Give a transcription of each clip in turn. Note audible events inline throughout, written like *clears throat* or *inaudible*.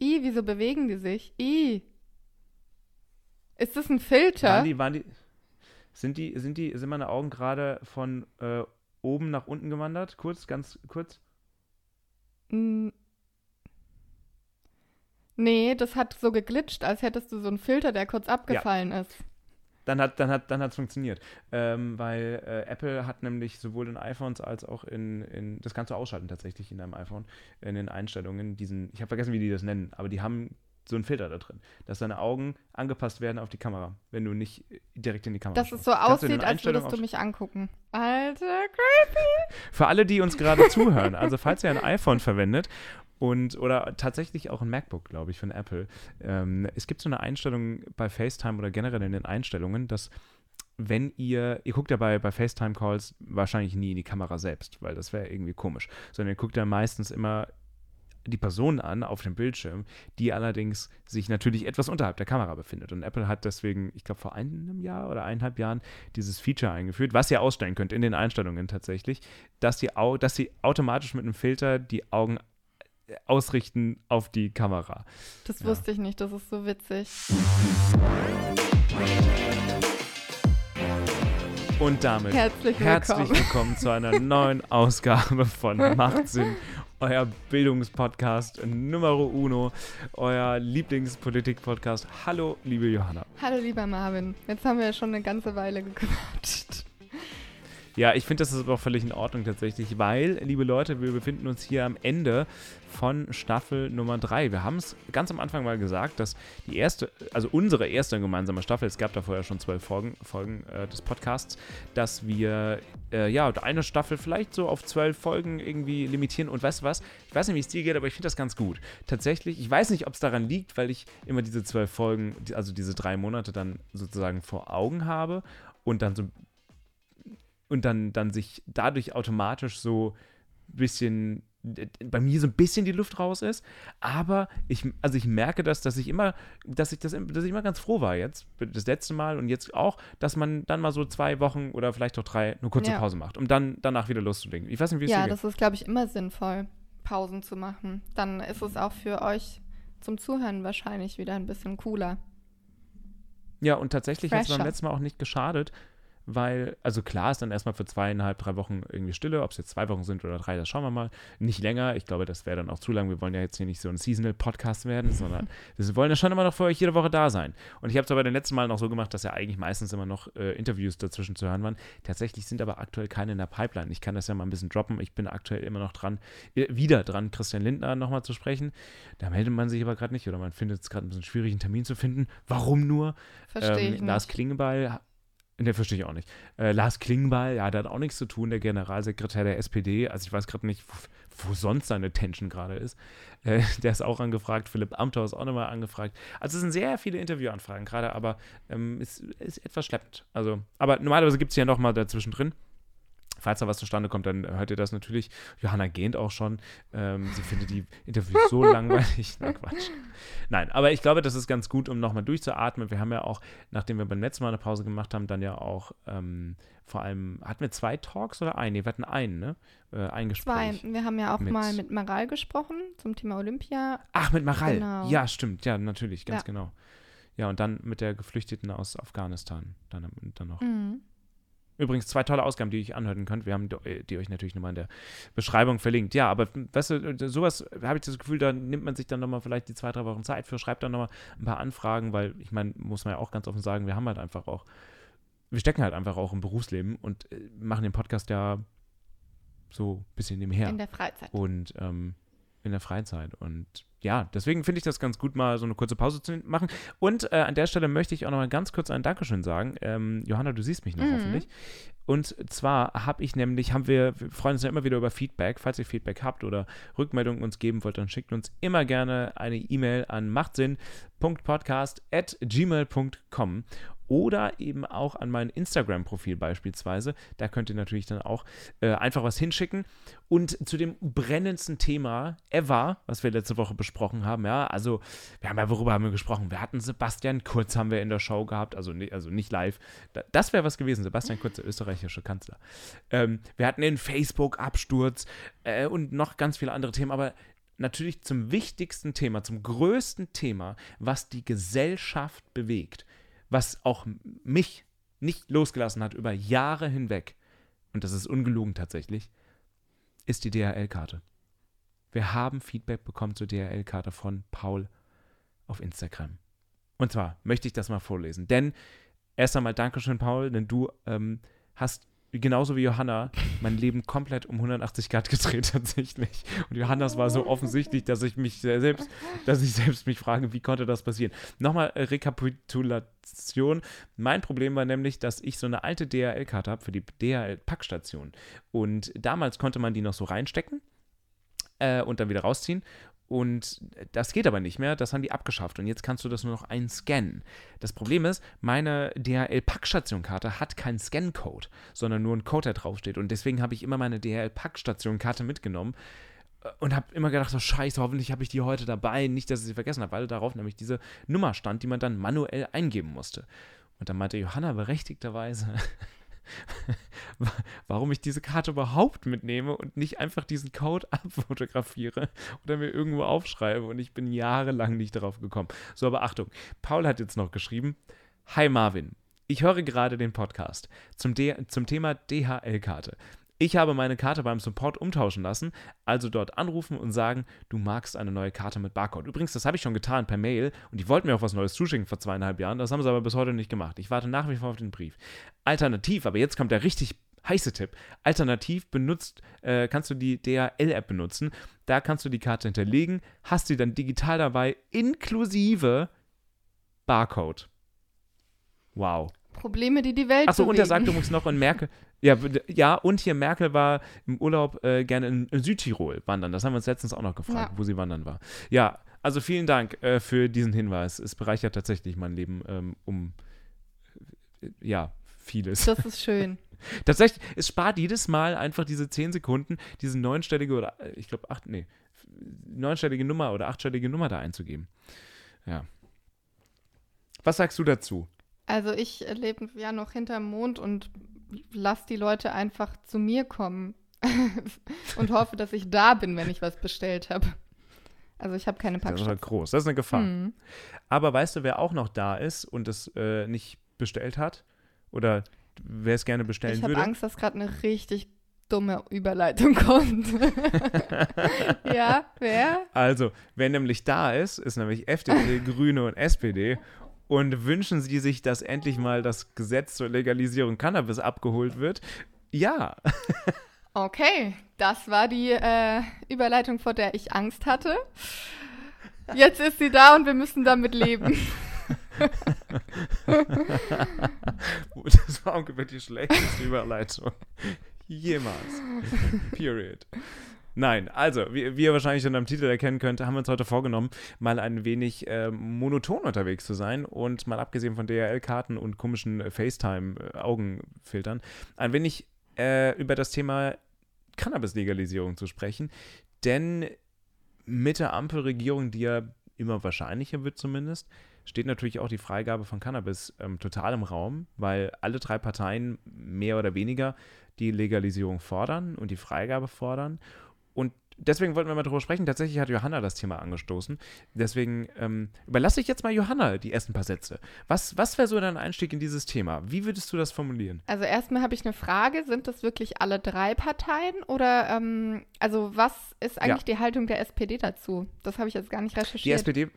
I, wieso bewegen die sich? I. Ist das ein Filter? Waren die, waren die, sind die, sind die, sind meine Augen gerade von äh, oben nach unten gewandert? Kurz, ganz kurz. Nee, das hat so geglitscht, als hättest du so einen Filter, der kurz abgefallen ist. Dann hat dann hat dann hat's funktioniert, ähm, weil äh, Apple hat nämlich sowohl in iPhones als auch in, in das kannst du ausschalten tatsächlich in deinem iPhone in den Einstellungen diesen ich habe vergessen wie die das nennen, aber die haben so einen Filter da drin, dass deine Augen angepasst werden auf die Kamera, wenn du nicht direkt in die Kamera Dass schaust. es so Kannst aussieht, als würdest du mich angucken. Alter, creepy. Für alle, die uns gerade zuhören, also falls ihr ein iPhone verwendet und oder tatsächlich auch ein MacBook, glaube ich, von Apple, ähm, es gibt so eine Einstellung bei FaceTime oder generell in den Einstellungen, dass wenn ihr, ihr guckt ja bei, bei FaceTime-Calls wahrscheinlich nie in die Kamera selbst, weil das wäre irgendwie komisch, sondern ihr guckt ja meistens immer die Person an auf dem Bildschirm, die allerdings sich natürlich etwas unterhalb der Kamera befindet. Und Apple hat deswegen, ich glaube, vor einem Jahr oder eineinhalb Jahren dieses Feature eingeführt, was ihr ausstellen könnt in den Einstellungen tatsächlich, dass, die dass sie automatisch mit einem Filter die Augen ausrichten auf die Kamera. Das Ja. wusste ich nicht, das ist so witzig. Und damit Herzlich willkommen. herzlich willkommen zu einer neuen *laughs* Ausgabe von Macht Sinn, euer Bildungspodcast Numero Uno, euer Lieblingspolitik-Podcast. Hallo, liebe Johanna. Hallo lieber Marvin, jetzt haben wir ja schon eine ganze Weile gequatscht. Ja, ich finde, das ist aber auch völlig in Ordnung tatsächlich, weil, liebe Leute, wir befinden uns hier am Ende von Staffel Nummer 3. Wir haben es ganz am Anfang mal gesagt, dass die erste, also unsere erste gemeinsame Staffel, es gab da vorher schon zwölf Folgen, Folgen äh, des Podcasts, dass wir äh, ja eine Staffel vielleicht so auf zwölf Folgen irgendwie limitieren. Und weißt du was? Ich weiß nicht, wie es dir geht, aber ich finde das ganz gut. Tatsächlich, ich weiß nicht, ob es daran liegt, weil ich immer diese zwölf Folgen, also diese drei Monate dann sozusagen vor Augen habe und dann so und dann, dann sich dadurch automatisch so ein bisschen bei mir so ein bisschen die Luft raus ist, aber ich, also ich merke das, dass ich immer, dass ich das, dass ich immer ganz froh war jetzt, das letzte Mal und jetzt auch, dass man dann mal so zwei Wochen oder vielleicht auch drei eine kurze Ja. Pause macht, um dann danach wieder loszulegen. Ich weiß nicht, wie es Ja, dir geht. das ist, glaube ich, immer sinnvoll, Pausen zu machen. Dann ist es auch für euch zum Zuhören wahrscheinlich wieder ein bisschen cooler. Ja, und tatsächlich hat es beim letzten Mal auch nicht geschadet, weil, also klar ist dann erstmal für zweieinhalb, drei Wochen irgendwie Stille, ob es jetzt zwei Wochen sind oder drei, das schauen wir mal. Nicht länger, ich glaube, das wäre dann auch zu lang. Wir wollen ja jetzt hier nicht so ein Seasonal-Podcast werden, sondern *laughs* wir wollen ja schon immer noch für euch jede Woche da sein. Und ich habe es aber den letzten Mal noch so gemacht, dass ja eigentlich meistens immer noch äh, Interviews dazwischen zu hören waren. Tatsächlich sind aber aktuell keine in der Pipeline. Ich kann das ja mal ein bisschen droppen. Ich bin aktuell immer noch dran, äh, wieder dran, Christian Lindner nochmal zu sprechen. Da meldet man sich aber gerade nicht oder man findet es gerade ein bisschen schwierig, einen Termin zu finden. Warum nur? Verstehe ähm, ich Lars nicht. Klingbeil, ne, verstehe ich auch nicht. Äh, Lars Klingbeil, ja, der hat auch nichts zu tun, der Generalsekretär der SPD. Also ich weiß gerade nicht, wo, wo sonst seine Tension gerade ist. Äh, *laughs* der ist auch angefragt, Philipp Amthor ist auch nochmal angefragt. Also es sind sehr viele Interviewanfragen gerade, aber ähm, es ist etwas schleppend. Also, aber normalerweise gibt es ja nochmal dazwischen drin. Falls da was zustande kommt, dann hört ihr das natürlich. Johanna gähnt auch schon. Ähm, sie findet die Interviews so *laughs* langweilig. Na Quatsch. Nein, aber ich glaube, das ist ganz gut, um nochmal durchzuatmen. Wir haben ja auch, nachdem wir beim letzten Mal eine Pause gemacht haben, dann ja auch ähm, vor allem, hatten wir zwei Talks oder einen? Nee, wir hatten einen, ne? Äh, ein Zwei. Gespräch. Wir haben ja auch mit- mal mit Maral gesprochen zum Thema Olympia. Ach, mit Maral. Genau. Ja, stimmt. Ja, natürlich, ganz Ja. genau. Ja, und dann mit der Geflüchteten aus Afghanistan. Dann, dann noch. Mhm. Übrigens zwei tolle Ausgaben, die ihr euch anhören könnt. Wir haben die, die euch natürlich nochmal in der Beschreibung verlinkt. Ja, aber weißt du, sowas habe ich das Gefühl, da nimmt man sich dann nochmal vielleicht die zwei, drei Wochen Zeit für, schreibt dann nochmal ein paar Anfragen, weil ich meine, muss man ja auch ganz offen sagen, wir haben halt einfach auch, wir stecken halt einfach auch im Berufsleben und äh, machen den Podcast ja so ein bisschen nebenher In der Freizeit. und ähm, in der Freizeit. Und ja, deswegen finde ich das ganz gut, mal so eine kurze Pause zu machen. Und äh, an der Stelle möchte ich auch noch mal ganz kurz ein Dankeschön sagen. Ähm, Johanna, du siehst mich noch Mhm. hoffentlich. Und zwar habe ich nämlich, haben wir, wir freuen uns ja immer wieder über Feedback. Falls ihr Feedback habt oder Rückmeldungen uns geben wollt, dann schickt uns immer gerne eine E-Mail an machtsinn.podcast.gmail.com oder eben auch an mein Instagram-Profil beispielsweise. Da könnt ihr natürlich dann auch äh, einfach was hinschicken. Und zu dem brennendsten Thema ever, was wir letzte Woche besprochen haben, ja, also wir haben ja, worüber haben wir gesprochen? Wir hatten Sebastian Kurz haben wir in der Show gehabt, also, also nicht live. Da, das wäre was gewesen, Sebastian Kurz, der österreichische Kanzler. Ähm, wir hatten den Facebook-Absturz äh, und noch ganz viele andere Themen, aber natürlich zum wichtigsten Thema, zum größten Thema, was die Gesellschaft bewegt, was auch mich nicht losgelassen hat über Jahre hinweg, und das ist ungelogen tatsächlich, ist die DHL-Karte. Wir haben Feedback bekommen zur DHL-Karte von Paul auf Instagram. Und zwar möchte ich das mal vorlesen, denn erst einmal Dankeschön, Paul, denn du ähm, hast genauso wie Johanna mein Leben komplett um 180 Grad gedreht *laughs* tatsächlich. Und Johannas war so offensichtlich, dass ich mich selbst, dass ich selbst mich frage, wie konnte das passieren? Nochmal äh, Rekapitulation. Mein Problem war nämlich, dass ich so eine alte DHL-Karte habe für die DHL-Packstation. Und damals konnte man die noch so reinstecken äh, und dann wieder rausziehen. Und das geht aber nicht mehr, das haben die abgeschafft und jetzt kannst du das nur noch einscannen. Das Problem ist, meine DHL-Packstation-Karte hat keinen Scan-Code, sondern nur einen Code, der draufsteht. Und deswegen habe ich immer meine DHL-Packstation-Karte mitgenommen äh, und habe immer gedacht, so scheiße, hoffentlich habe ich die heute dabei, nicht, dass ich sie vergessen habe, weil darauf nämlich diese Nummer stand, die man dann manuell eingeben musste. Und dann meinte Johanna berechtigterweise, *laughs* *laughs* warum ich diese Karte überhaupt mitnehme und nicht einfach diesen Code *laughs* abfotografiere oder mir irgendwo aufschreibe. Und ich bin jahrelang nicht darauf gekommen. So, aber Achtung, Paul hat jetzt noch geschrieben: Hi Marvin, ich höre gerade den Podcast zum, zum Thema DHL-Karte. Ich habe meine Karte beim Support umtauschen lassen, also dort anrufen und sagen, du magst eine neue Karte mit Barcode. Übrigens, das habe ich schon getan per Mail und die wollten mir auch was Neues zuschicken vor zweieinhalb Jahren. Das haben sie aber bis heute nicht gemacht. Ich warte nach wie vor auf den Brief. Alternativ, aber jetzt kommt der richtig heiße Tipp. Alternativ benutzt, äh, kannst du die DHL-App benutzen. Da kannst du die Karte hinterlegen, hast sie dann digital dabei, inklusive Barcode. Wow. Probleme, die die Welt Achso, und er sagt übrigens noch, und Merkel, ja, ja, und hier Merkel war im Urlaub äh, gerne in, in, Südtirol wandern. Das haben wir uns letztens auch noch gefragt, ja. wo sie wandern war. Ja, also vielen Dank äh, für diesen Hinweis. Es bereichert tatsächlich mein Leben ähm, um, äh, ja, vieles. Das ist schön. *laughs* tatsächlich, es spart jedes Mal einfach diese 10 Sekunden, diese neunstellige oder, äh, ich glaube, acht, nee, neunstellige Nummer oder achtstellige Nummer da einzugeben. Ja. Was sagst du dazu? Also ich lebe ja noch hinterm Mond und lass die Leute einfach zu mir kommen *laughs* und hoffe, dass ich da bin, wenn ich was bestellt habe. Also ich habe keine Packstation. Das ist halt groß, das ist eine Gefahr. Mhm. Aber weißt du, wer auch noch da ist und es äh, nicht bestellt hat? Oder wer es gerne bestellen ich würde? Ich habe Angst, dass gerade eine richtig dumme Überleitung *laughs* kommt. *laughs* ja, wer? Also, wer nämlich da ist, ist nämlich FDP, Grüne und SPD und wünschen sie sich, dass endlich mal das Gesetz zur Legalisierung Cannabis abgeholt wird? Ja. *laughs* okay, das war die äh, Überleitung, vor der ich Angst hatte. Jetzt ist sie da und wir müssen damit leben. *laughs* das war ungefähr die schlechteste Überleitung jemals. *laughs* Period. Nein, also, wie, wie, ihr wahrscheinlich schon am Titel erkennen könnt, haben wir uns heute vorgenommen, mal ein wenig äh, monoton unterwegs zu sein und mal abgesehen von DHL-Karten und komischen äh, FaceTime-Augenfiltern, ein wenig äh, über das Thema Cannabis-Legalisierung zu sprechen. Denn mit der Ampelregierung, die ja immer wahrscheinlicher wird zumindest, steht natürlich auch die Freigabe von Cannabis ähm, total im Raum, weil alle drei Parteien mehr oder weniger die Legalisierung fordern und die Freigabe fordern. Und deswegen wollten wir mal darüber sprechen. Tatsächlich hat Johanna das Thema angestoßen. Deswegen ähm, überlasse ich jetzt mal Johanna die ersten paar Sätze. Was, was wäre so dein Einstieg in dieses Thema? Wie würdest du das formulieren? Also erstmal habe ich eine Frage. Sind das wirklich alle drei Parteien? Oder ähm, also was ist eigentlich ja. die Haltung der SPD dazu? Das habe ich jetzt gar nicht recherchiert. Die SPD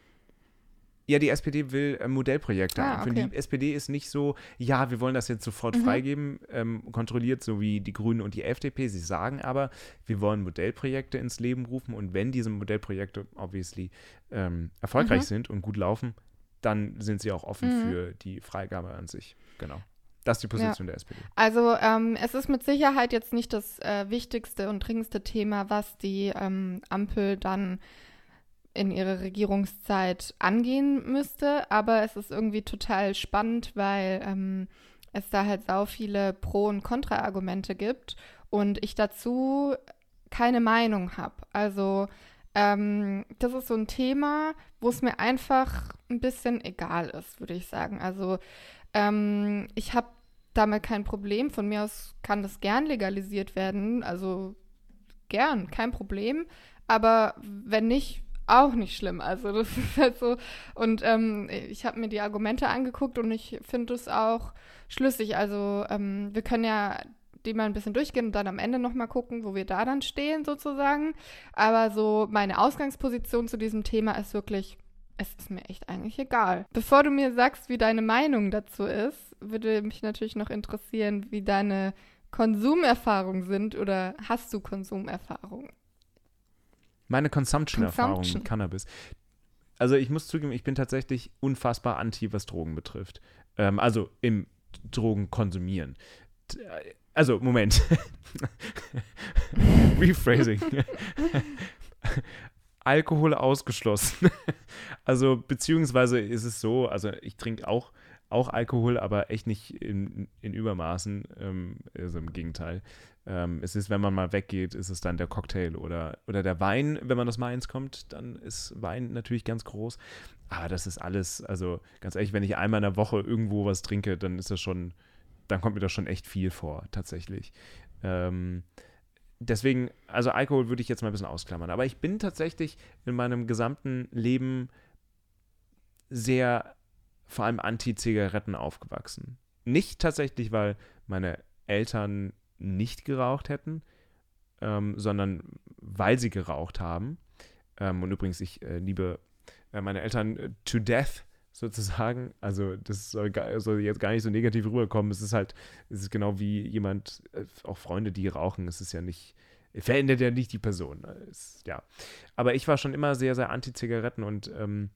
ja, die SPD will äh, Modellprojekte ah. Okay. Die SPD ist nicht so, ja, wir wollen das jetzt sofort mhm. freigeben, ähm, kontrolliert, so wie die Grünen und die FDP. Sie sagen aber, wir wollen Modellprojekte ins Leben rufen und wenn diese Modellprojekte obviously ähm, erfolgreich mhm. sind und gut laufen, dann sind sie auch offen mhm. für die Freigabe an sich. Genau. Das ist die Position ja. der SPD. Also ähm, es ist mit Sicherheit jetzt nicht das äh, wichtigste und dringendste Thema, was die ähm, Ampel dann in ihrer Regierungszeit angehen müsste. Aber es ist irgendwie total spannend, weil ähm, es da halt sau viele Pro- und Kontra-Argumente gibt und ich dazu keine Meinung habe. Also ähm, das ist so ein Thema, wo es mir einfach ein bisschen egal ist, würde ich sagen. Also ähm, ich habe damit kein Problem. Von mir aus kann das gern legalisiert werden. Also gern, kein Problem. aber wenn nicht, auch nicht schlimm. Also das *laughs* ist halt so. Und ähm, ich habe mir die Argumente angeguckt und ich finde es auch schlüssig. Also ähm, wir können ja die mal ein bisschen durchgehen und dann am Ende nochmal gucken, wo wir da dann stehen sozusagen. Aber so meine Ausgangsposition zu diesem Thema ist wirklich, es ist mir echt eigentlich egal. Bevor du mir sagst, wie deine Meinung dazu ist, würde mich natürlich noch interessieren, wie deine Konsumerfahrungen sind oder hast du Konsumerfahrungen? Meine Consumption-Erfahrung Consumption. mit Cannabis. Also ich muss zugeben, ich bin tatsächlich unfassbar anti, was Drogen betrifft. Ähm, also im Drogen konsumieren. Also, Moment. *laughs* Rephrasing. *laughs* Alkohol ausgeschlossen. *laughs* also, beziehungsweise ist es so, also ich trinke auch, auch Alkohol, aber echt nicht in, in Übermaßen. Ähm, also im Gegenteil. Ähm, es ist, wenn man mal weggeht, ist es dann der Cocktail oder, oder der Wein. Wenn man aus Mainz kommt, dann ist Wein natürlich ganz groß. Aber das ist alles, also ganz ehrlich, wenn ich einmal in der Woche irgendwo was trinke, dann ist das schon, dann kommt mir das schon echt viel vor, tatsächlich. Ähm, deswegen, also Alkohol würde ich jetzt mal ein bisschen ausklammern. Aber ich bin tatsächlich in meinem gesamten Leben sehr vor allem anti-Zigaretten aufgewachsen. Nicht tatsächlich, weil meine Eltern nicht geraucht hätten, ähm, sondern weil sie geraucht haben. Ähm, und übrigens, ich äh, liebe äh, meine Eltern äh, to death *laughs* sozusagen. Also das soll, gar, soll, jetzt gar nicht so negativ rüberkommen. Es ist halt, es ist genau wie jemand, äh, auch Freunde, die rauchen. Es ist ja nicht, verändert ja nicht die Person. Es, ja. Aber ich war schon immer sehr, sehr anti-Zigaretten und ähm,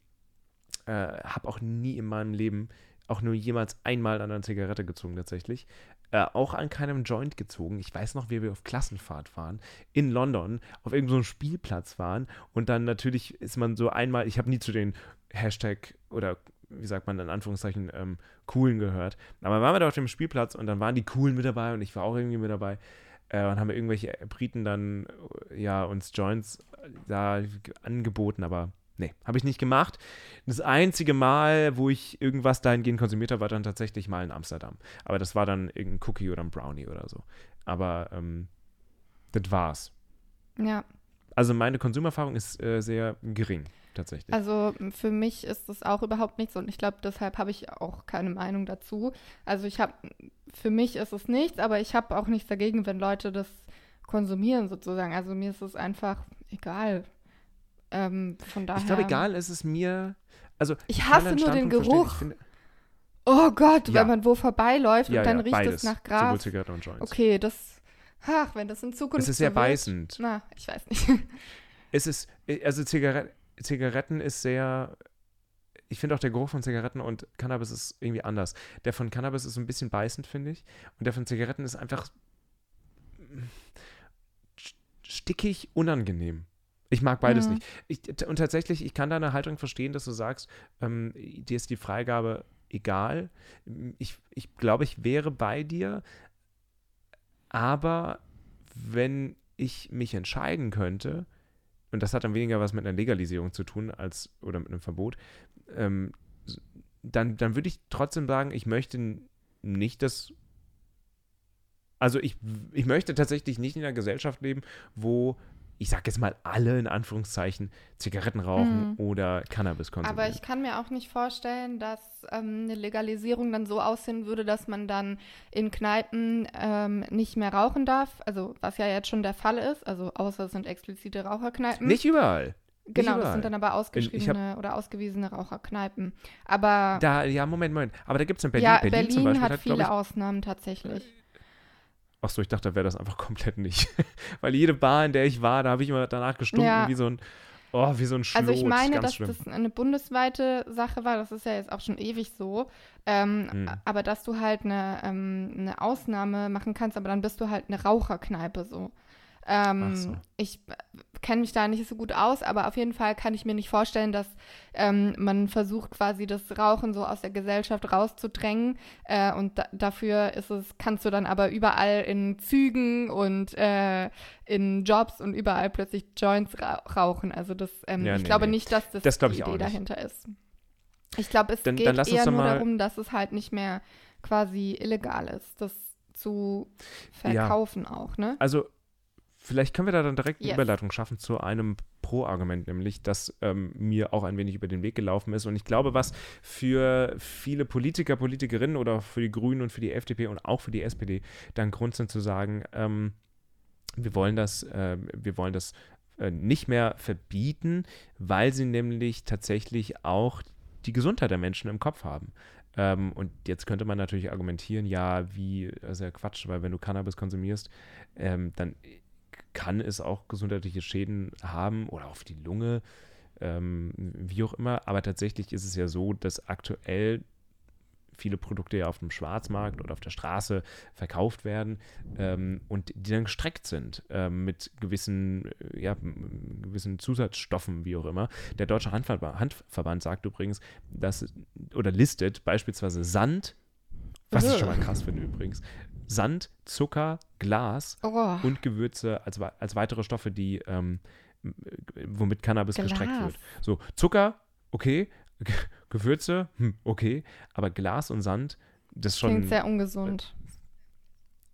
äh, habe auch nie in meinem Leben auch nur jemals einmal an einer Zigarette gezogen tatsächlich äh, auch an keinem Joint gezogen. Ich weiß noch, wie wir auf Klassenfahrt waren, in London, auf irgendeinem so Spielplatz waren und dann natürlich ist man so einmal, ich habe nie zu den Hashtag oder wie sagt man in Anführungszeichen, ähm, Coolen gehört. Aber waren wir da auf dem Spielplatz und dann waren die Coolen mit dabei und ich war auch irgendwie mit dabei. Äh, und haben irgendwelche Briten dann ja uns Joints da angeboten, aber Nee, habe ich nicht gemacht. Das einzige Mal, wo ich irgendwas dahingehend konsumiert habe, war dann tatsächlich mal in Amsterdam. Aber das war dann irgendein Cookie oder ein Brownie oder so. Aber ähm, das war's. Ja. Also meine Konsumerfahrung ist äh, sehr gering, tatsächlich. Also für mich ist das auch überhaupt nichts und ich glaube, deshalb habe ich auch keine Meinung dazu. Also ich habe, für mich ist es nichts, aber ich habe auch nichts dagegen, wenn Leute das konsumieren sozusagen. Also mir ist es einfach egal. Ähm, von daher. Ich glaube, egal ist es mir. Also, ich hasse nur den Geruch. Finde, oh Gott, ja. wenn man wo vorbeiläuft ja, und dann ja, riecht beides. es nach Gras. Sowohl Zigarette und Joints. Okay, das. Ach, wenn das in Zukunft. Es ist sehr so beißend. Na, ich weiß nicht. Es ist, also Zigaret Zigaretten ist sehr. Ich finde auch der Geruch von Zigaretten und Cannabis ist irgendwie anders. Der von Cannabis ist so ein bisschen beißend, finde ich. Und der von Zigaretten ist einfach stickig unangenehm. Ich mag beides mhm. nicht. Ich, und tatsächlich, ich kann deine Haltung verstehen, dass du sagst, ähm, dir ist die Freigabe egal. Ich, ich glaube, ich wäre bei dir, aber wenn ich mich entscheiden könnte, und das hat dann weniger was mit einer Legalisierung zu tun als oder mit einem Verbot, ähm, dann, dann würde ich trotzdem sagen, ich möchte nicht, dass. Also ich, ich möchte tatsächlich nicht in einer Gesellschaft leben, wo ich sag jetzt mal alle in Anführungszeichen, Zigaretten rauchen mhm. oder Cannabis konsumieren. Aber ich kann mir auch nicht vorstellen, dass ähm, eine Legalisierung dann so aussehen würde, dass man dann in Kneipen ähm, nicht mehr rauchen darf. Also was ja jetzt schon der Fall ist, also außer es sind explizite Raucherkneipen. Nicht überall. Genau, das sind dann aber ausgeschriebene hab, oder ausgewiesene Raucherkneipen. Aber. Da, ja, Moment, Moment. Aber da gibt es in Berlin. Ja, Berlin, Berlin zum Beispiel hat, hat viele ich, Ausnahmen tatsächlich. Achso, ich dachte, da wäre das einfach komplett nicht. *laughs* Weil jede Bar, in der ich war, da habe ich immer danach gestunken ja. wie so ein, oh, wie so ein Schlot. Also ich meine, dass schlimm. das eine bundesweite Sache war, das ist ja jetzt auch schon ewig so. Ähm, hm. Aber dass du halt eine, ähm, eine Ausnahme machen kannst, aber dann bist du halt eine Raucherkneipe so. Ähm, so. Ich kenne mich da nicht so gut aus, aber auf jeden Fall kann ich mir nicht vorstellen, dass ähm, man versucht, quasi das Rauchen so aus der Gesellschaft rauszudrängen. Äh, und da, dafür ist es, kannst du dann aber überall in Zügen und äh, in Jobs und überall plötzlich Joints ra rauchen. Also das, ähm, ja, ich nee, glaube nee. nicht, dass das, das die Idee dahinter ist. Ich glaube, es dann, geht dann eher nur darum, dass es halt nicht mehr quasi illegal ist, das zu verkaufen ja. auch, ne? Also vielleicht können wir da dann direkt eine Yes. Überleitung schaffen zu einem Pro-Argument, nämlich das ähm, mir auch ein wenig über den Weg gelaufen ist. Und ich glaube, was für viele Politiker, Politikerinnen oder für die Grünen und für die FDP und auch für die SPD dann Grund sind zu sagen, ähm, wir wollen das, äh, wir wollen das äh, nicht mehr verbieten, weil sie nämlich tatsächlich auch die Gesundheit der Menschen im Kopf haben. Ähm, und jetzt könnte man natürlich argumentieren, ja, wie, ist ja Quatsch, weil wenn du Cannabis konsumierst, ähm, dann kann es auch gesundheitliche Schäden haben oder auf die Lunge, ähm, wie auch immer. Aber tatsächlich ist es ja so, dass aktuell viele Produkte ja auf dem Schwarzmarkt oder auf der Straße verkauft werden ähm, und die dann gestreckt sind ähm, mit gewissen, äh, ja, gewissen Zusatzstoffen, wie auch immer. Der Deutsche Handverband, Handverband sagt übrigens, dass oder listet beispielsweise Sand, was ich schon mal krass finde übrigens, Sand, Zucker, Glas Oh, und Gewürze als, als weitere Stoffe, die ähm, m- womit Cannabis gestreckt Glas. wird. So, Zucker, okay, Ge- Gewürze, hm, okay, aber Glas und Sand, das ist schon. klingt sehr ungesund.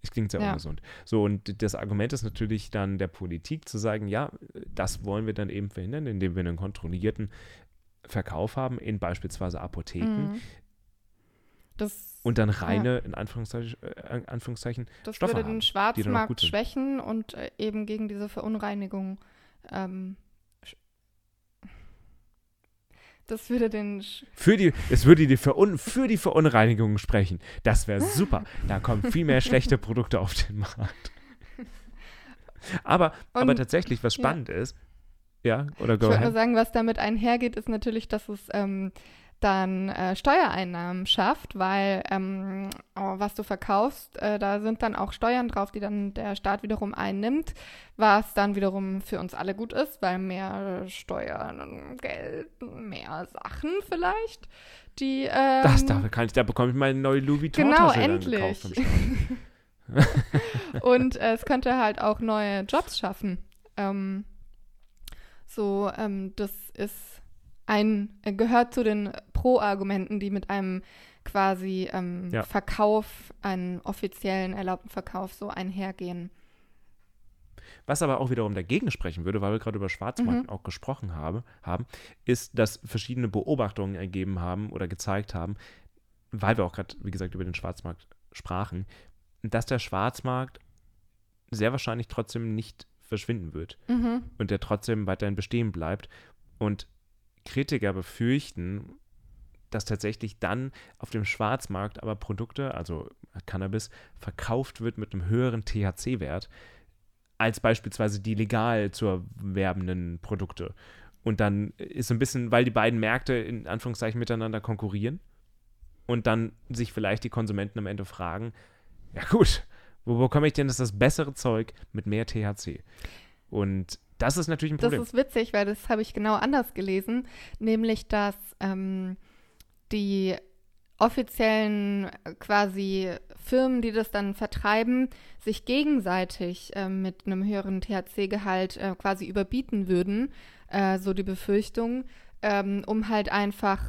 Es klingt sehr Ja. ungesund. So, und das Argument ist natürlich dann der Politik zu sagen, ja, das wollen wir dann eben verhindern, indem wir einen kontrollierten Verkauf haben in beispielsweise Apotheken Mhm. Das, und dann reine, in Anführungszeichen, äh, in Anführungszeichen das Stoffe würde haben, den gut Schwarzmarkt schwächen und äh, eben gegen diese Verunreinigung. Ähm, das würde den. Für die, es würde die Verun für die Verunreinigung sprechen. Das wäre super. Da kommen viel mehr schlechte Produkte auf den Markt. *laughs* Aber, aber Und- tatsächlich, was ja. spannend ist, ja, oder Ich go wollte nur ahead. sagen, was damit einhergeht, ist natürlich, dass es ähm, dann äh, Steuereinnahmen schafft, weil ähm, oh, was du verkaufst, äh, da sind dann auch Steuern drauf, die dann der Staat wiederum einnimmt, was dann wiederum für uns alle gut ist, weil mehr Steuern, Geld, mehr Sachen vielleicht, die ähm, Das, da, kann ich, da bekomme ich meine neue Louis Vuitton Genau, endlich. *laughs* *laughs* Und äh, es könnte halt auch neue Jobs schaffen. Ähm, so, ähm, das ist ein, äh, gehört zu den Pro-Argumenten, die mit einem quasi ähm, Ja. Verkauf, einen offiziellen erlaubten Verkauf so einhergehen. Was aber auch wiederum dagegen sprechen würde, weil wir gerade über Schwarzmarkt Mhm. auch gesprochen habe, haben, ist, dass verschiedene Beobachtungen ergeben haben oder gezeigt haben, weil wir auch gerade, wie gesagt, über den Schwarzmarkt sprachen, dass der Schwarzmarkt sehr wahrscheinlich trotzdem nicht verschwinden wird Mhm. und der trotzdem weiterhin bestehen bleibt. Und Kritiker befürchten, dass tatsächlich dann auf dem Schwarzmarkt aber Produkte, also Cannabis, verkauft wird mit einem höheren THC-Wert als beispielsweise die legal zu erwerbenden Produkte. Und dann ist so ein bisschen, weil die beiden Märkte in Anführungszeichen miteinander konkurrieren und dann sich vielleicht die Konsumenten am Ende fragen, ja gut, wo bekomme ich denn das, das bessere Zeug mit mehr THC? Und das ist natürlich ein Das Problem. ist witzig, weil das habe ich genau anders gelesen, nämlich dass ähm, die offiziellen äh, quasi Firmen, die das dann vertreiben, sich gegenseitig ähm, mit einem höheren THC-Gehalt äh, quasi überbieten würden, äh, so die Befürchtung, ähm, um halt einfach,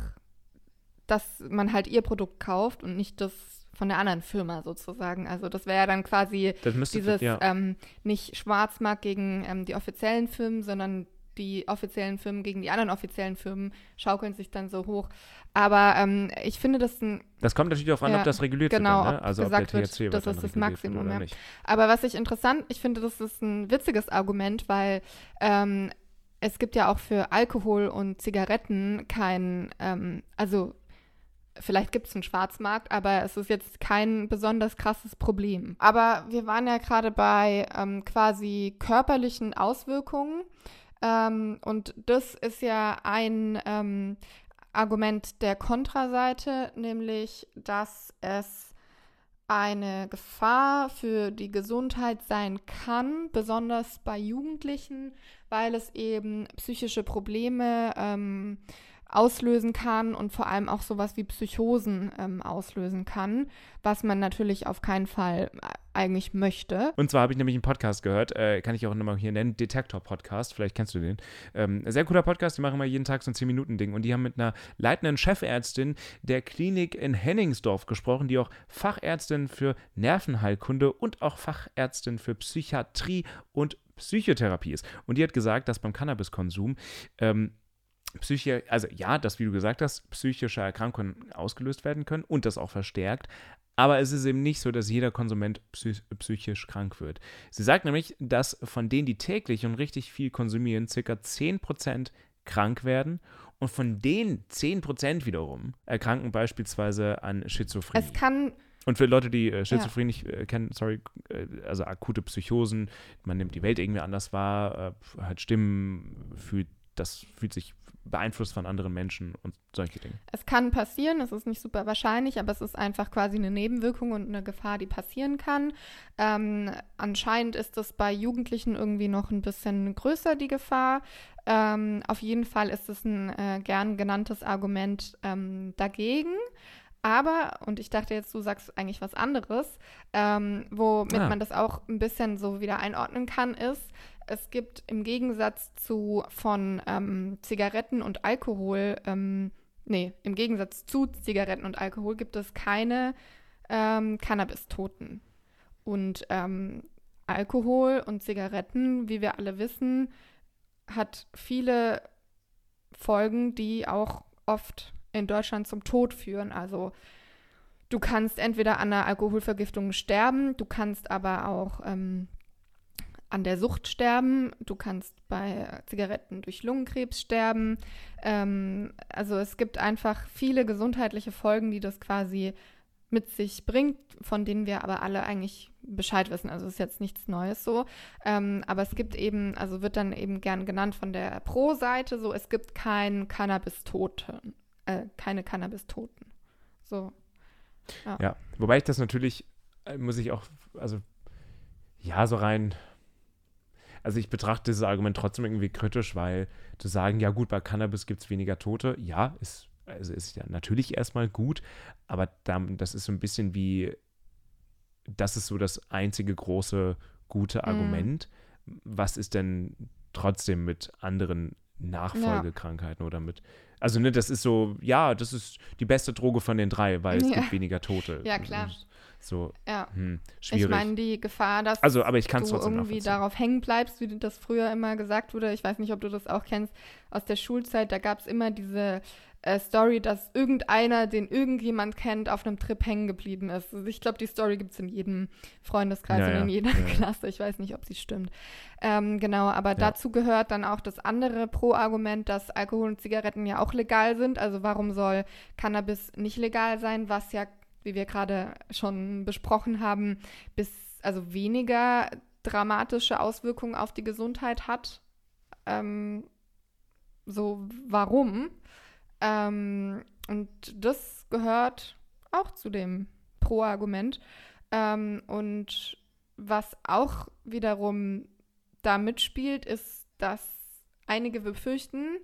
dass man halt ihr Produkt kauft und nicht das von der anderen Firma sozusagen. Also das wäre ja dann quasi dieses ja. ähm, nicht Schwarzmarkt gegen ähm, die offiziellen Firmen, sondern die offiziellen Firmen gegen die anderen offiziellen Firmen schaukeln sich dann so hoch. Aber ähm, ich finde das ein, Das kommt natürlich darauf an, Ja, ob das reguliert genau, wird. Dann, ne? ob Also ob gesagt der wird, THC wird das ist das Maximum, ja. aber was ich interessant, ich finde, das ist ein witziges Argument, weil ähm, es gibt ja auch für Alkohol und Zigaretten kein, ähm, also vielleicht gibt es einen Schwarzmarkt, aber es ist jetzt kein besonders krasses Problem. Aber wir waren ja gerade bei ähm, quasi körperlichen Auswirkungen ähm, und das ist ja ein ähm, Argument der Kontraseite, nämlich, dass es eine Gefahr für die Gesundheit sein kann, besonders bei Jugendlichen, weil es eben psychische Probleme ähm, auslösen kann und vor allem auch sowas wie Psychosen ähm, auslösen kann, was man natürlich auf keinen Fall eigentlich möchte. Und zwar habe ich nämlich einen Podcast gehört, äh, kann ich auch nochmal hier nennen, Detektor Podcast, vielleicht kennst du den. Ähm, sehr cooler Podcast, die machen mal jeden Tag so ein 10-Minuten-Ding. Und die haben mit einer leitenden Chefärztin der Klinik in Henningsdorf gesprochen, die auch Fachärztin für Nervenheilkunde und auch Fachärztin für Psychiatrie und Psychotherapie ist. Und die hat gesagt, dass beim Cannabiskonsum ähm, Psyche, also ja, dass, wie du gesagt hast, psychische Erkrankungen ausgelöst werden können und das auch verstärkt. Aber es ist eben nicht so, dass jeder Konsument psychisch krank wird. Sie sagt nämlich, dass von denen, die täglich und richtig viel konsumieren, circa 10% krank werden und von den 10% wiederum erkranken beispielsweise an Schizophrenie. Es kann und für Leute, die äh, Schizophrenie ja. nicht äh, kennen, sorry, äh, also akute Psychosen, man nimmt die Welt irgendwie anders wahr, hat Stimmen, fühlt, das fühlt sich beeinflusst von anderen Menschen und solche Dinge. Es kann passieren, es ist nicht super wahrscheinlich, aber es ist einfach quasi eine Nebenwirkung und eine Gefahr, die passieren kann. Ähm, anscheinend ist es bei Jugendlichen irgendwie noch ein bisschen größer, die Gefahr. Ähm, auf jeden Fall ist es ein äh, gern genanntes Argument ähm, dagegen. Aber, und ich dachte jetzt, du sagst eigentlich was anderes, ähm, womit ah. man das auch ein bisschen so wieder einordnen kann, ist, es gibt im Gegensatz zu von ähm, Zigaretten und Alkohol, ähm, nee, im Gegensatz zu Zigaretten und Alkohol gibt es keine ähm, Cannabis-Toten. Und ähm, Alkohol und Zigaretten, wie wir alle wissen, hat viele Folgen, die auch oft in Deutschland zum Tod führen. Also du kannst entweder an einer Alkoholvergiftung sterben, du kannst aber auch ähm, an der Sucht sterben, du kannst bei Zigaretten durch Lungenkrebs sterben. Ähm, also es gibt einfach viele gesundheitliche Folgen, die das quasi mit sich bringt, von denen wir aber alle eigentlich Bescheid wissen. Also ist jetzt nichts Neues so. Ähm, aber es gibt eben, also wird dann eben gern genannt von der Pro-Seite so, es gibt kein Cannabis-Toten äh, keine Cannabis-Toten. So. Ja. ja, wobei ich das natürlich, äh, muss ich auch, also ja, so rein. Also ich betrachte dieses Argument trotzdem irgendwie kritisch, weil zu sagen, ja gut, bei Cannabis gibt es weniger Tote, ja, ist, also ist ja natürlich erstmal gut, aber dann, das ist so ein bisschen wie, das ist so das einzige große gute mhm. Argument. Mm. Was ist denn trotzdem mit anderen Nachfolgekrankheiten ja. oder mit also, ne, das ist so, ja, das ist die beste Droge von den drei, weil es ja. gibt weniger Tote. *laughs* Ja, klar. So, ja. Hm, schwierig. Ich meine, die Gefahr, dass also, aber ich du irgendwie darauf hängen bleibst, wie das früher immer gesagt wurde. Ich weiß nicht, ob du das auch kennst aus der Schulzeit. Da gab es immer diese äh, Story, dass irgendeiner, den irgendjemand kennt, auf einem Trip hängen geblieben ist. Also ich glaube, die Story gibt es in jedem Freundeskreis ja, und in jeder ja. Klasse. Ich weiß nicht, ob sie stimmt. Ähm, genau, aber dazu gehört dann auch das andere Pro-Argument, dass Alkohol und Zigaretten ja auch legal sind. Also warum soll Cannabis nicht legal sein, was ja, wie wir gerade schon besprochen haben, bis also weniger dramatische Auswirkungen auf die Gesundheit hat. Ähm, so, warum? Ähm, und das gehört auch zu dem Pro-Argument. Ähm, und was auch wiederum da mitspielt, ist, dass einige befürchten,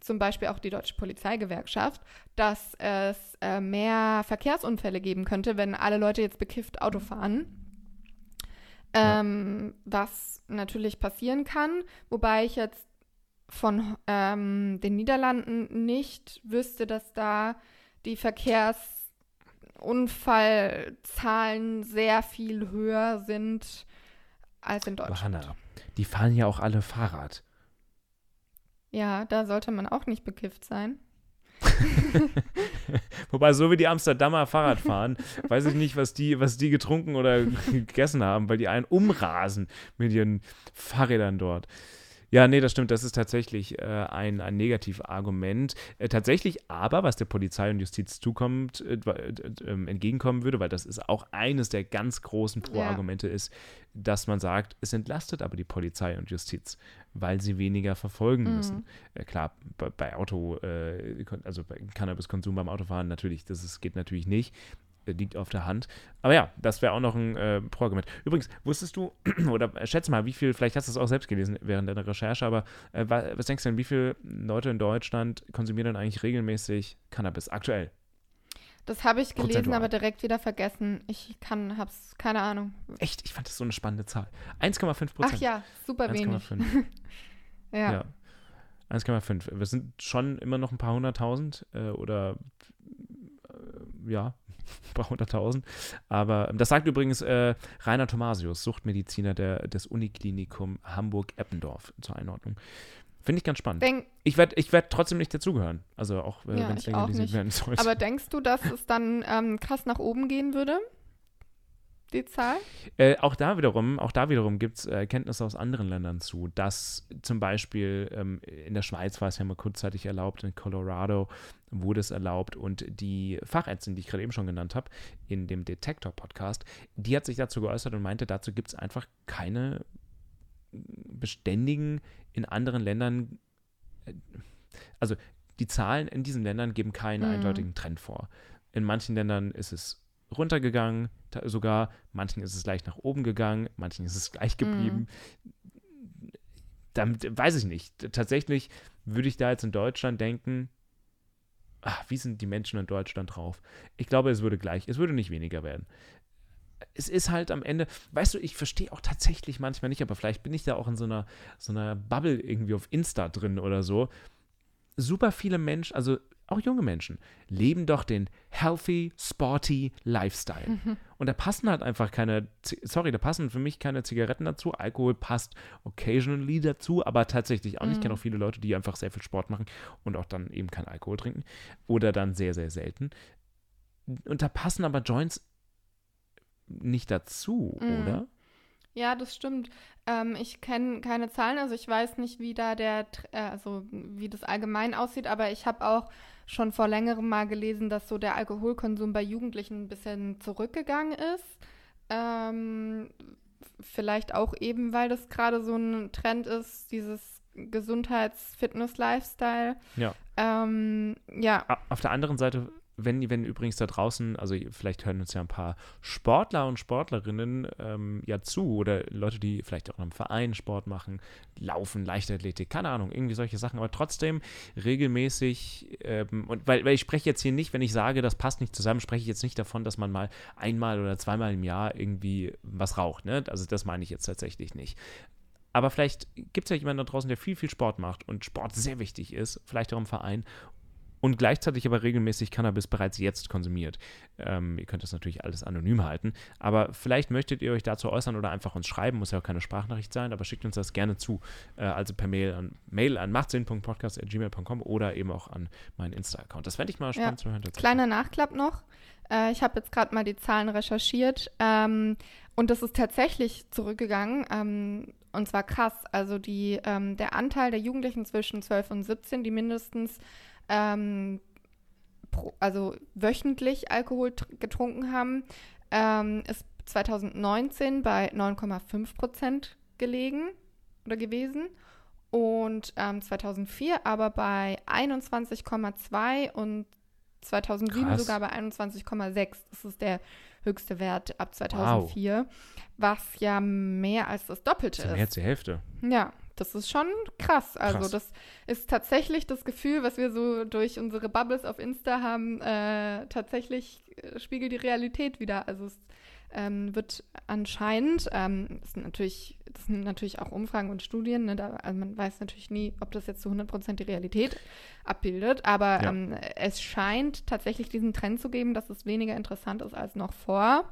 zum Beispiel auch die Deutsche Polizeigewerkschaft, dass es äh, mehr Verkehrsunfälle geben könnte, wenn alle Leute jetzt bekifft Auto fahren. Ähm. Was natürlich passieren kann, wobei ich jetzt von ähm, den Niederlanden nicht wüsste, dass da die Verkehrsunfallzahlen sehr viel höher sind als in Deutschland. Hanna, die fahren ja auch alle Fahrrad. Ja, da sollte man auch nicht bekifft sein. *laughs* Wobei, so wie die Amsterdamer Fahrrad fahren, *laughs* weiß ich nicht, was die, was die getrunken oder *laughs* gegessen haben, weil die einen umrasen mit ihren Fahrrädern dort. Ja, nee, das stimmt. Das ist tatsächlich äh, ein, ein Negativargument. Äh, tatsächlich aber, was der Polizei und Justiz zukommt, äh, ähm, entgegenkommen würde, weil das ist auch eines der ganz großen Pro-Argumente, ja. ist, dass man sagt, es entlastet aber die Polizei und Justiz, weil sie weniger verfolgen mhm. müssen. Äh, klar, bei, bei Auto, äh, also bei Cannabiskonsum beim Autofahren natürlich, das ist, geht natürlich nicht liegt auf der Hand. Aber ja, das wäre auch noch ein äh, Pro-Argument. Übrigens, wusstest du, *clears throat* oder äh, schätze mal, wie viel, vielleicht hast du es auch selbst gelesen während deiner Recherche, aber äh, was denkst du denn, wie viele Leute in Deutschland konsumieren denn eigentlich regelmäßig Cannabis aktuell? Das habe ich gelesen, Prozentual. aber direkt wieder vergessen. Ich kann, hab's, keine Ahnung. Echt, ich fand das so eine spannende Zahl. 1,5 Prozent. Ach ja, super wenig. 1,5. *laughs* Ja. Ja. 1,5. Wir sind schon immer noch ein paar hunderttausend äh, oder äh, ja, *laughs* ein paar hunderttausend. Aber ähm, das sagt übrigens äh, Rainer Thomasius, Suchtmediziner der, des Uniklinikum Hamburg-Eppendorf zur Einordnung. Finde ich ganz spannend. Denk, Ich werde ich werd trotzdem nicht dazugehören. Also auch äh, Ja, wenn es nicht. werden soll. aber denkst du, dass es dann ähm, krass nach oben gehen würde? Die Zahl? Äh, auch da wiederum, auch da wiederum gibt es äh, Erkenntnisse aus anderen Ländern zu, dass zum Beispiel ähm, in der Schweiz war es ja mal kurzzeitig erlaubt, in Colorado wurde es erlaubt und die Fachärztin, die ich gerade eben schon genannt habe, in dem Detektor-Podcast, die hat sich dazu geäußert und meinte, dazu gibt es einfach keine beständigen in anderen Ländern, äh, also die Zahlen in diesen Ländern geben keinen Mhm. eindeutigen Trend vor. In manchen Ländern ist es runtergegangen, sogar, manchen ist es leicht nach oben gegangen, manchen ist es gleich geblieben. Damit weiß ich nicht. Tatsächlich würde ich da jetzt in Deutschland denken, ach, wie sind die Menschen in Deutschland drauf? Ich glaube, es würde gleich, es würde nicht weniger werden. Es ist halt am Ende, weißt du, ich verstehe auch tatsächlich manchmal nicht, aber vielleicht bin ich da auch in so einer, so einer Bubble irgendwie auf Insta drin oder so. Super viele Menschen, also auch junge Menschen, leben doch den healthy, sporty Lifestyle. *laughs* Und da passen halt einfach keine, sorry, da passen für mich keine Zigaretten dazu. Alkohol passt occasionally dazu, aber tatsächlich auch nicht. Ich kenne auch viele Leute, die einfach sehr viel Sport machen und auch dann eben keinen Alkohol trinken. Oder dann sehr, sehr selten. Und da passen aber Joints nicht dazu, Mhm. oder? Ja, das stimmt. Ähm, ich kenne keine Zahlen, also ich weiß nicht, wie da der, äh, also wie das allgemein aussieht, aber ich habe auch schon vor längerem mal gelesen, dass so der Alkoholkonsum bei Jugendlichen ein bisschen zurückgegangen ist. Ähm, vielleicht auch eben, weil das gerade so ein Trend ist, dieses Gesundheits-Fitness-Lifestyle. Ja. Ähm, ja, Auf der anderen Seite, wenn, wenn übrigens da draußen, also vielleicht hören uns ja ein paar Sportler und Sportlerinnen ähm, ja zu oder Leute, die vielleicht auch in einem Verein Sport machen, laufen, Leichtathletik, keine Ahnung, irgendwie solche Sachen, aber trotzdem regelmäßig, ähm, und weil, weil ich spreche jetzt hier nicht, wenn ich sage, das passt nicht zusammen, spreche ich jetzt nicht davon, dass man mal einmal oder zweimal im Jahr irgendwie was raucht, ne? Also das meine ich jetzt tatsächlich nicht. Aber vielleicht gibt es ja jemanden da draußen, der viel, viel Sport macht und Sport sehr wichtig ist, vielleicht auch im Verein und gleichzeitig aber regelmäßig Cannabis bereits jetzt konsumiert. Ähm, ihr könnt das natürlich alles anonym halten, aber vielleicht möchtet ihr euch dazu äußern oder einfach uns schreiben, muss ja auch keine Sprachnachricht sein, aber schickt uns das gerne zu, äh, also per Mail an mail an machtsinn.podcast.gmail.com oder eben auch an meinen Insta-Account. Das fände ich mal spannend Ja. zu hören. Kleiner Nachklapp noch. Äh, ich habe jetzt gerade mal die Zahlen recherchiert ähm, und das ist tatsächlich zurückgegangen. Ähm, und zwar krass. Also die, ähm, der Anteil der Jugendlichen zwischen 12 und 17, die mindestens ähm, pro, also wöchentlich Alkohol tr- getrunken haben, ähm, ist 2019 bei 9,5 Prozent gelegen oder gewesen. Und ähm, 2004 aber bei 21,2 und 2007 Krass. sogar bei 21,6. Das ist der höchste Wert ab 2004, was ja mehr als das Doppelte Das ist. mehr als die Hälfte. Ja, das ist schon krass. Also Krass. das ist tatsächlich das Gefühl, was wir so durch unsere Bubbles auf Insta haben, äh, tatsächlich äh, spiegelt die Realität wieder. Also es ähm, wird anscheinend, ähm, das sind natürlich, das sind natürlich auch Umfragen und Studien, ne, da, also man weiß natürlich nie, ob das jetzt zu 100% die Realität abbildet, aber Ja. ähm, es scheint tatsächlich diesen Trend zu geben, dass es weniger interessant ist als noch vor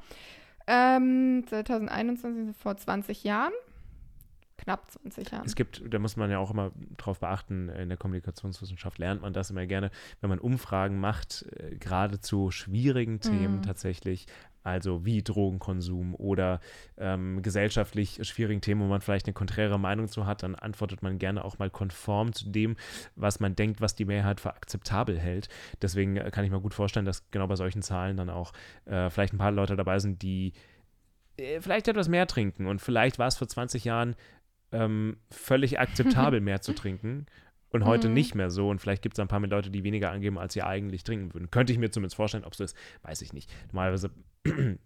ähm, 2021, vor 20 Jahren. Knapp 20 Jahren. Es gibt, da muss man ja auch immer drauf beachten, in der Kommunikationswissenschaft lernt man das immer gerne, wenn man Umfragen macht, äh, gerade zu schwierigen Themen Mhm. tatsächlich, also wie Drogenkonsum oder ähm, gesellschaftlich schwierigen Themen, wo man vielleicht eine konträre Meinung zu hat, dann antwortet man gerne auch mal konform zu dem, was man denkt, was die Mehrheit für akzeptabel hält. Deswegen äh, kann ich mir gut vorstellen, dass genau bei solchen Zahlen dann auch äh, vielleicht ein paar Leute dabei sind, die äh, vielleicht etwas mehr trinken und vielleicht war es vor 20 Jahren ähm, völlig akzeptabel, mehr zu trinken. Und *laughs* heute Mhm. nicht mehr so. Und vielleicht gibt es ein paar mehr Leute, die weniger angeben, als sie eigentlich trinken würden. Könnte ich mir zumindest vorstellen, ob es so ist, weiß ich nicht. Normalerweise *clears throat*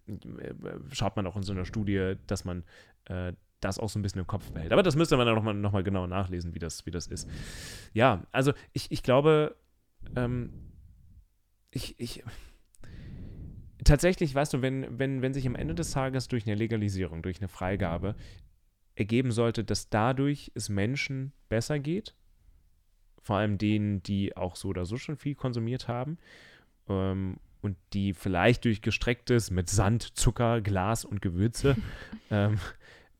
schaut man auch in so einer Studie, dass man äh, das auch so ein bisschen im Kopf behält. Aber das müsste man dann nochmal noch mal genauer nachlesen, wie das, wie das ist. Ja, also ich, ich glaube, ähm, ich, ich, tatsächlich, weißt du, wenn, wenn, wenn sich am Ende des Tages durch eine Legalisierung, durch eine Freigabe ergeben sollte, dass dadurch es Menschen besser geht, vor allem denen, die auch so oder so schon viel konsumiert haben ähm, und die vielleicht durch gestrecktes mit Sand, Zucker, Glas und Gewürze *laughs* ähm,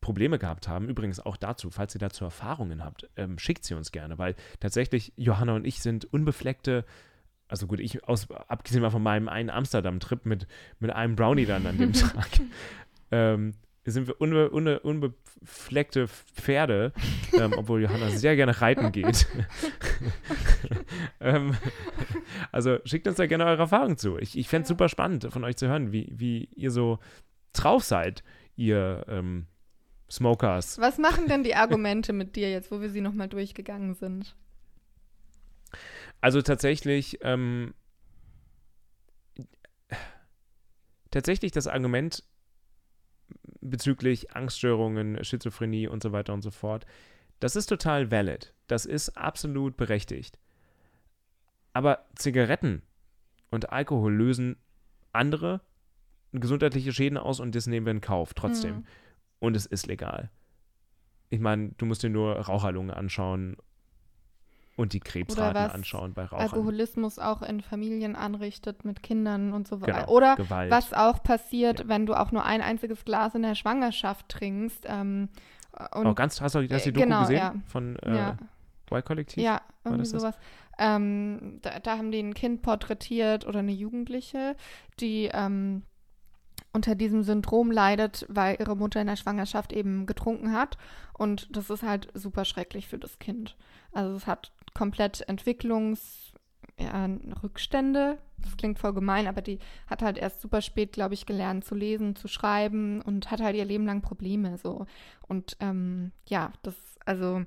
Probleme gehabt haben. Übrigens auch dazu, falls ihr dazu Erfahrungen habt, ähm, schickt sie uns gerne, weil tatsächlich Johanna und ich sind unbefleckte also gut, ich aus, abgesehen mal von meinem einen Amsterdam-Trip mit, mit einem Brownie dann an dem *laughs* Tag, ähm, sind wir unbe, unbe, unbefleckte Pferde, ähm, obwohl Johanna sehr gerne reiten geht. *laughs* ähm, also schickt uns da gerne eure Erfahrungen zu. Ich, ich fände es super spannend von euch zu hören, wie, wie ihr so drauf seid, ihr ähm, Smokers. Was machen denn die Argumente mit dir jetzt, wo wir sie nochmal durchgegangen sind? Also tatsächlich, ähm, tatsächlich das Argument bezüglich Angststörungen, Schizophrenie und so weiter und so fort, das ist total valid. Das ist absolut berechtigt. Aber Zigaretten und Alkohol lösen andere gesundheitliche Schäden aus und das nehmen wir in Kauf trotzdem. Mhm. Und es ist legal. Ich meine, du musst dir nur Raucherlunge anschauen und die Krebsraten anschauen bei Rauchern. Alkoholismus auch in Familien anrichtet mit Kindern und so weiter. Genau, Oder Gewalt. was auch passiert, ja. wenn du auch nur ein einziges Glas in der Schwangerschaft trinkst. Ähm, und, oh, ganz, hast du hast die Doku genau, gesehen ja. von äh, ja. Y-Kollektiv? Ja, irgendwie sowas. Ähm, da, da, haben die ein Kind porträtiert oder eine Jugendliche, die ähm, unter diesem Syndrom leidet, weil ihre Mutter in der Schwangerschaft eben getrunken hat. Und das ist halt super schrecklich für das Kind. Also es hat komplett Entwicklungsrückstände. Ja, das klingt voll gemein, aber die hat halt erst super spät, glaube ich, gelernt zu lesen, zu schreiben und hat halt ihr Leben lang Probleme so. Und ähm, ja, das, also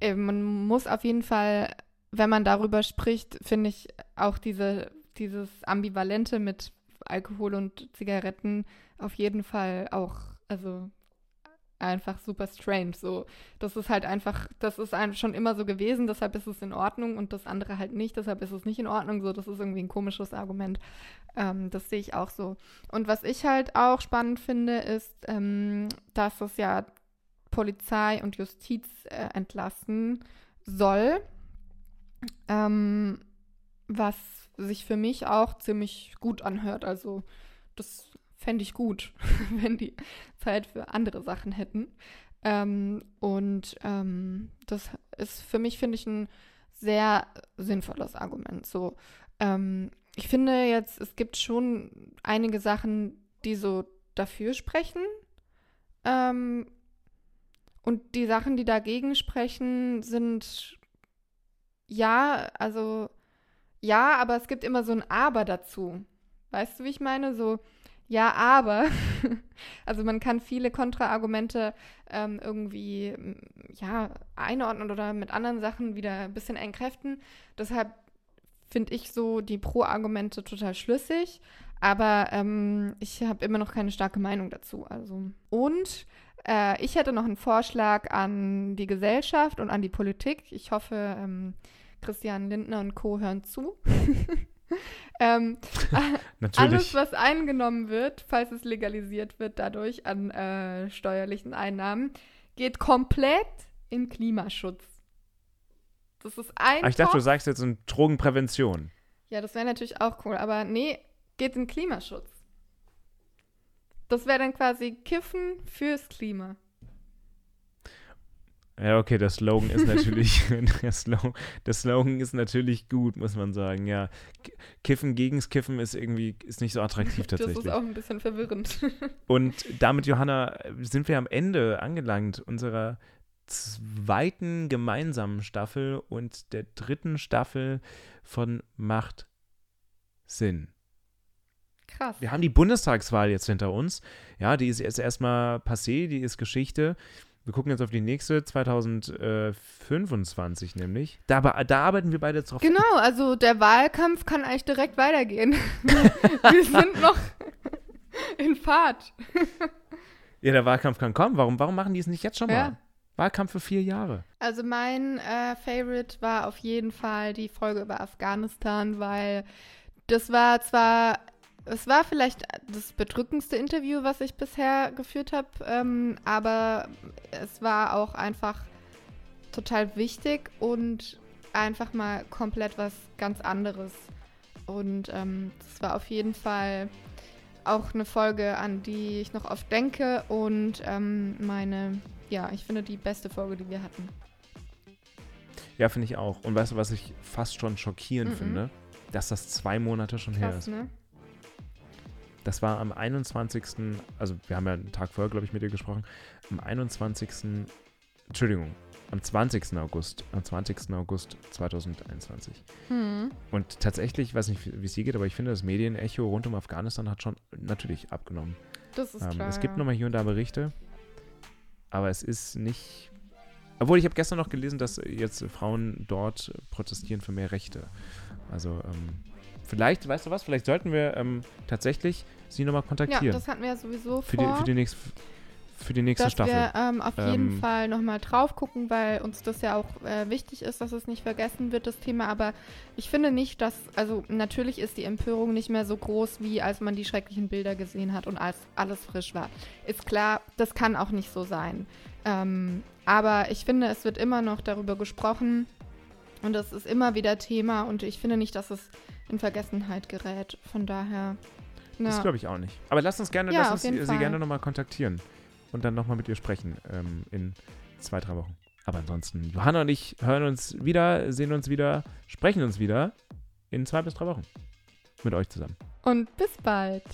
äh, man muss auf jeden Fall, wenn man darüber spricht, finde ich auch diese, dieses Ambivalente mit Alkohol und Zigaretten auf jeden Fall auch, also einfach super strange. So, das ist halt einfach, das ist schon immer so gewesen, deshalb ist es in Ordnung und das andere halt nicht, deshalb ist es nicht in Ordnung. So, das ist irgendwie ein komisches Argument. Ähm, das sehe ich auch so. Und was ich halt auch spannend finde, ist, ähm, dass es ja Polizei und Justiz äh, entlassen soll. Ähm, was sich für mich auch ziemlich gut anhört. Also das fände ich gut, *laughs* wenn die Zeit für andere Sachen hätten. Ähm, und ähm, das ist für mich, finde ich, ein sehr sinnvolles Argument. So, ähm, ich finde jetzt, es gibt schon einige Sachen, die so dafür sprechen. Ähm, und die Sachen, die dagegen sprechen, sind ja, also ja, aber es gibt immer so ein Aber dazu. Weißt du, wie ich meine? So, ja, aber. *laughs* also man kann viele Kontraargumente ähm, irgendwie ja, einordnen oder mit anderen Sachen wieder ein bisschen entkräften. Deshalb finde ich so die Pro-Argumente total schlüssig. Aber ähm, ich habe immer noch keine starke Meinung dazu. Also. Und äh, ich hätte noch einen Vorschlag an die Gesellschaft und an die Politik. Ich hoffe, ähm, Christian Lindner und Co. hören zu. *laughs* ähm, alles, was eingenommen wird, falls es legalisiert wird, dadurch an äh, steuerlichen Einnahmen, geht komplett in Klimaschutz. Das ist ein. Ah, ich dachte, du sagst jetzt in Drogenprävention. Ja, das wäre natürlich auch cool, aber nee, geht in Klimaschutz. Das wäre dann quasi Kiffen fürs Klima. Ja, okay, der Slogan ist natürlich, *laughs* der, Slogan, der Slogan ist natürlich gut, muss man sagen, ja. Kiffen gegens Kiffen ist irgendwie, ist nicht so attraktiv tatsächlich. *laughs* Das ist auch ein bisschen verwirrend. *laughs* Und damit, Johanna, sind wir am Ende angelangt unserer zweiten gemeinsamen Staffel und der dritten Staffel von Macht Sinn. Krass. Wir haben die Bundestagswahl jetzt hinter uns. Ja, die ist jetzt erstmal passé, die ist Geschichte. Wir gucken jetzt auf die nächste, 2025 nämlich. Da, da arbeiten wir beide jetzt drauf. Genau, also der Wahlkampf kann eigentlich direkt weitergehen. *laughs* wir sind noch in Fahrt. ja, der Wahlkampf kann kommen. Warum, warum machen die es nicht jetzt schon mal? Ja. Wahlkampf für vier Jahre. Also mein äh, Favorite war auf jeden Fall die Folge über Afghanistan, weil das war zwar es war vielleicht das bedrückendste Interview, was ich bisher geführt habe, ähm, aber es war auch einfach total wichtig und einfach mal komplett was ganz anderes. Und es ähm, war auf jeden Fall auch eine Folge, an die ich noch oft denke und ähm, meine, ja, ich finde die beste Folge, die wir hatten. Ja, finde ich auch. Und weißt du, was ich fast schon schockierend mm -mm. finde? Dass das zwei Monate schon Krass, her ist. Ne? Das war am 21. Also, wir haben ja einen Tag vorher, glaube ich, mit dir gesprochen. Am 21. Entschuldigung, am 20. August, am 20. August 2021. Hm. Und tatsächlich, ich weiß nicht, wie es hier geht, aber ich finde, das Medienecho rund um Afghanistan hat schon natürlich abgenommen. Das ist ähm, klar. Es gibt ja. nochmal hier und da Berichte, aber es ist nicht. Obwohl, ich habe gestern noch gelesen, dass jetzt Frauen dort protestieren für mehr Rechte. Also, ähm, vielleicht, weißt du was, vielleicht sollten wir ähm, tatsächlich sie nochmal kontaktieren. Ja, das hatten wir ja sowieso für vor. Die, für die nächste für die nächste dass Staffel. wir ähm, auf jeden ähm, Fall nochmal drauf gucken, weil uns das ja auch äh, wichtig ist, dass es nicht vergessen wird, das Thema. Aber ich finde nicht, dass, also natürlich ist die Empörung nicht mehr so groß, wie als man die schrecklichen Bilder gesehen hat und als alles frisch war. Ist klar, das kann auch nicht so sein. Ähm, aber ich finde, es wird immer noch darüber gesprochen und es ist immer wieder Thema und ich finde nicht, dass es in Vergessenheit gerät. Von daher. Ja. Das glaube ich auch nicht. Aber lass uns gerne, ja, lass uns sie, sie gerne nochmal kontaktieren und dann nochmal mit ihr sprechen ähm, in zwei, drei Wochen. Aber ansonsten, Johanna und ich hören uns wieder, sehen uns wieder, sprechen uns wieder in zwei bis drei Wochen. Mit euch zusammen. Und bis bald.